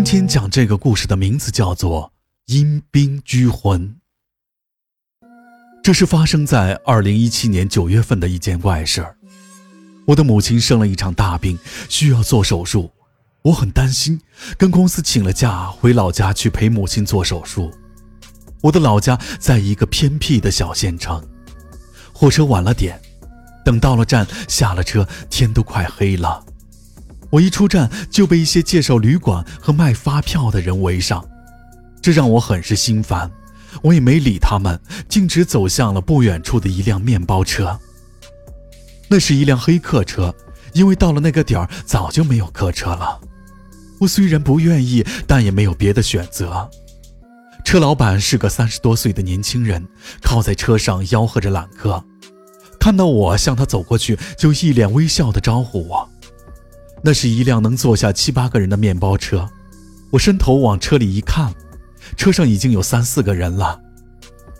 今天讲这个故事的名字叫做《阴兵拘魂》。这是发生在二零一七年九月份的一件怪事儿。我的母亲生了一场大病，需要做手术，我很担心，跟公司请了假回老家去陪母亲做手术。我的老家在一个偏僻的小县城，火车晚了点，等到了站，下了车，天都快黑了。我一出站就被一些介绍旅馆和卖发票的人围上，这让我很是心烦。我也没理他们，径直走向了不远处的一辆面包车。那是一辆黑客车，因为到了那个点儿早就没有客车了。我虽然不愿意，但也没有别的选择。车老板是个三十多岁的年轻人，靠在车上吆喝着揽客。看到我向他走过去，就一脸微笑地招呼我。那是一辆能坐下七八个人的面包车，我伸头往车里一看，车上已经有三四个人了。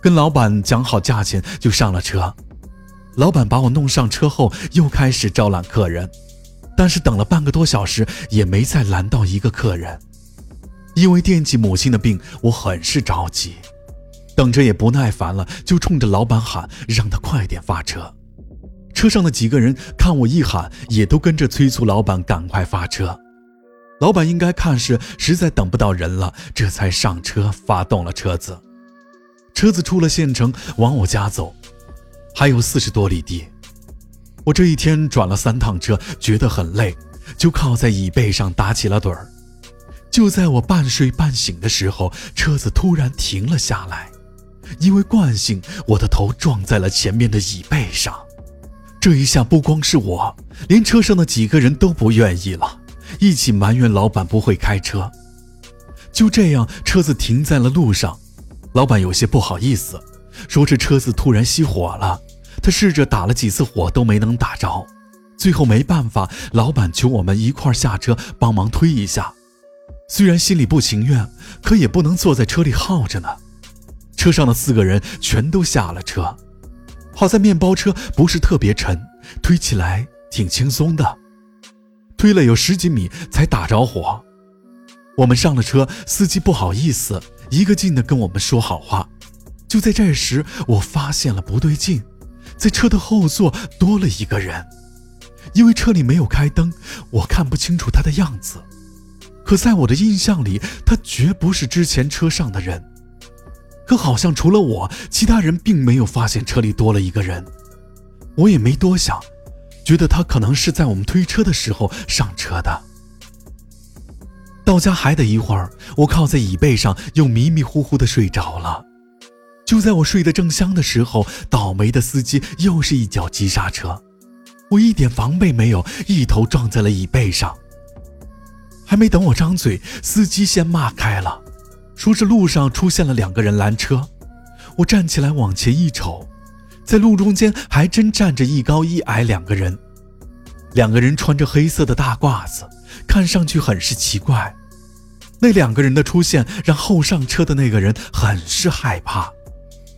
跟老板讲好价钱，就上了车。老板把我弄上车后，又开始招揽客人，但是等了半个多小时，也没再拦到一个客人。因为惦记母亲的病，我很是着急，等着也不耐烦了，就冲着老板喊，让他快点发车。车上的几个人看我一喊，也都跟着催促老板赶快发车。老板应该看是实在等不到人了，这才上车发动了车子。车子出了县城，往我家走，还有四十多里地。我这一天转了三趟车，觉得很累，就靠在椅背上打起了盹儿。就在我半睡半醒的时候，车子突然停了下来，因为惯性，我的头撞在了前面的椅背上。这一下不光是我，连车上的几个人都不愿意了，一起埋怨老板不会开车。就这样，车子停在了路上，老板有些不好意思，说这车子突然熄火了。他试着打了几次火都没能打着，最后没办法，老板求我们一块下车帮忙推一下。虽然心里不情愿，可也不能坐在车里耗着呢。车上的四个人全都下了车。好在面包车不是特别沉，推起来挺轻松的，推了有十几米才打着火。我们上了车，司机不好意思，一个劲的跟我们说好话。就在这时，我发现了不对劲，在车的后座多了一个人，因为车里没有开灯，我看不清楚他的样子。可在我的印象里，他绝不是之前车上的人。可好像除了我，其他人并没有发现车里多了一个人。我也没多想，觉得他可能是在我们推车的时候上车的。到家还得一会儿，我靠在椅背上又迷迷糊糊的睡着了。就在我睡得正香的时候，倒霉的司机又是一脚急刹车，我一点防备没有，一头撞在了椅背上。还没等我张嘴，司机先骂开了。说是路上出现了两个人拦车，我站起来往前一瞅，在路中间还真站着一高一矮两个人，两个人穿着黑色的大褂子，看上去很是奇怪。那两个人的出现让后上车的那个人很是害怕，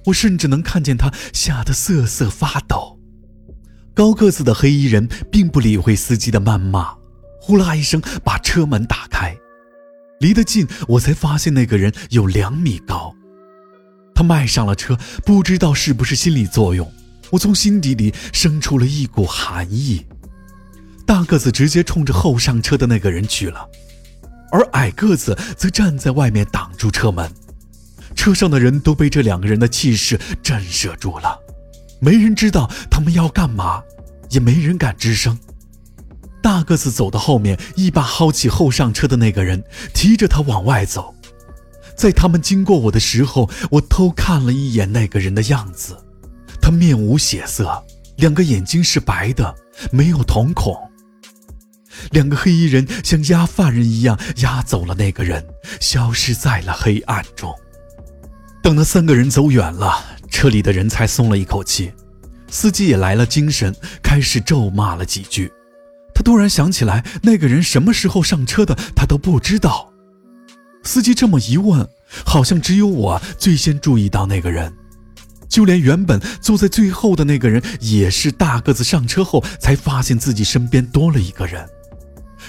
我甚至能看见他吓得瑟瑟发抖。高个子的黑衣人并不理会司机的谩骂，呼啦一声把车门打开。离得近，我才发现那个人有两米高。他迈上了车，不知道是不是心理作用，我从心底里生出了一股寒意。大个子直接冲着后上车的那个人去了，而矮个子则站在外面挡住车门。车上的人都被这两个人的气势震慑住了，没人知道他们要干嘛，也没人敢吱声。大个子走到后面，一把薅起后上车的那个人，提着他往外走。在他们经过我的时候，我偷看了一眼那个人的样子，他面无血色，两个眼睛是白的，没有瞳孔。两个黑衣人像押犯人一样押走了那个人，消失在了黑暗中。等那三个人走远了，车里的人才松了一口气，司机也来了精神，开始咒骂了几句。他突然想起来，那个人什么时候上车的，他都不知道。司机这么一问，好像只有我最先注意到那个人，就连原本坐在最后的那个人，也是大个子上车后才发现自己身边多了一个人。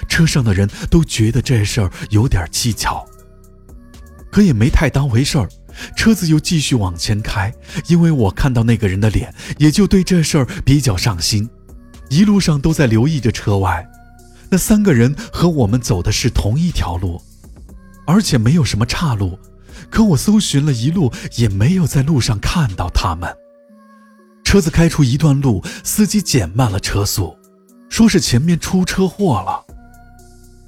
车上的人都觉得这事儿有点蹊跷，可也没太当回事儿。车子又继续往前开，因为我看到那个人的脸，也就对这事儿比较上心。一路上都在留意着车外，那三个人和我们走的是同一条路，而且没有什么岔路。可我搜寻了一路，也没有在路上看到他们。车子开出一段路，司机减慢了车速，说是前面出车祸了。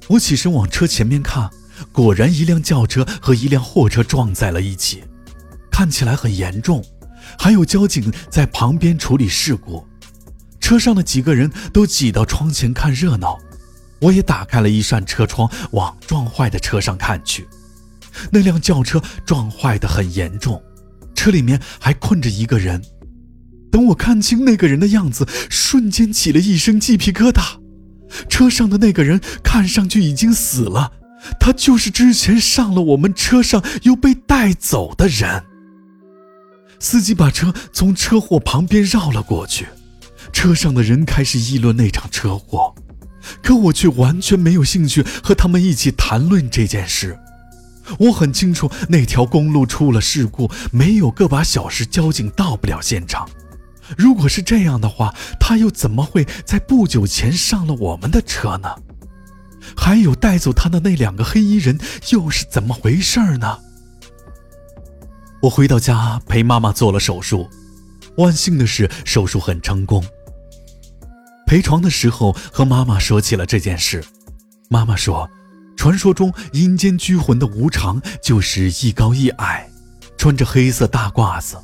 我起身往车前面看，果然一辆轿车和一辆货车撞在了一起，看起来很严重，还有交警在旁边处理事故。车上的几个人都挤到窗前看热闹，我也打开了一扇车窗，往撞坏的车上看去。那辆轿车撞坏的很严重，车里面还困着一个人。等我看清那个人的样子，瞬间起了一身鸡皮疙瘩。车上的那个人看上去已经死了，他就是之前上了我们车上又被带走的人。司机把车从车祸旁边绕了过去，车上的人开始议论那场车祸，可我却完全没有兴趣和他们一起谈论这件事。我很清楚那条公路出了事故，没有个把小时，交警到不了现场。如果是这样的话，他又怎么会在不久前上了我们的车呢？还有带走他的那两个黑衣人又是怎么回事呢？我回到家陪妈妈做了手术，万幸的是手术很成功。陪床的时候和妈妈说起了这件事，妈妈说，传说中阴间拘魂的无常就是一高一矮，穿着黑色大褂子。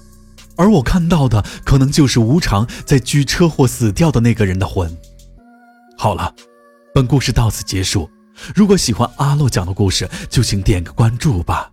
而我看到的，可能就是无常在拘车祸死掉的那个人的魂。好了，本故事到此结束。如果喜欢阿洛讲的故事，就请点个关注吧。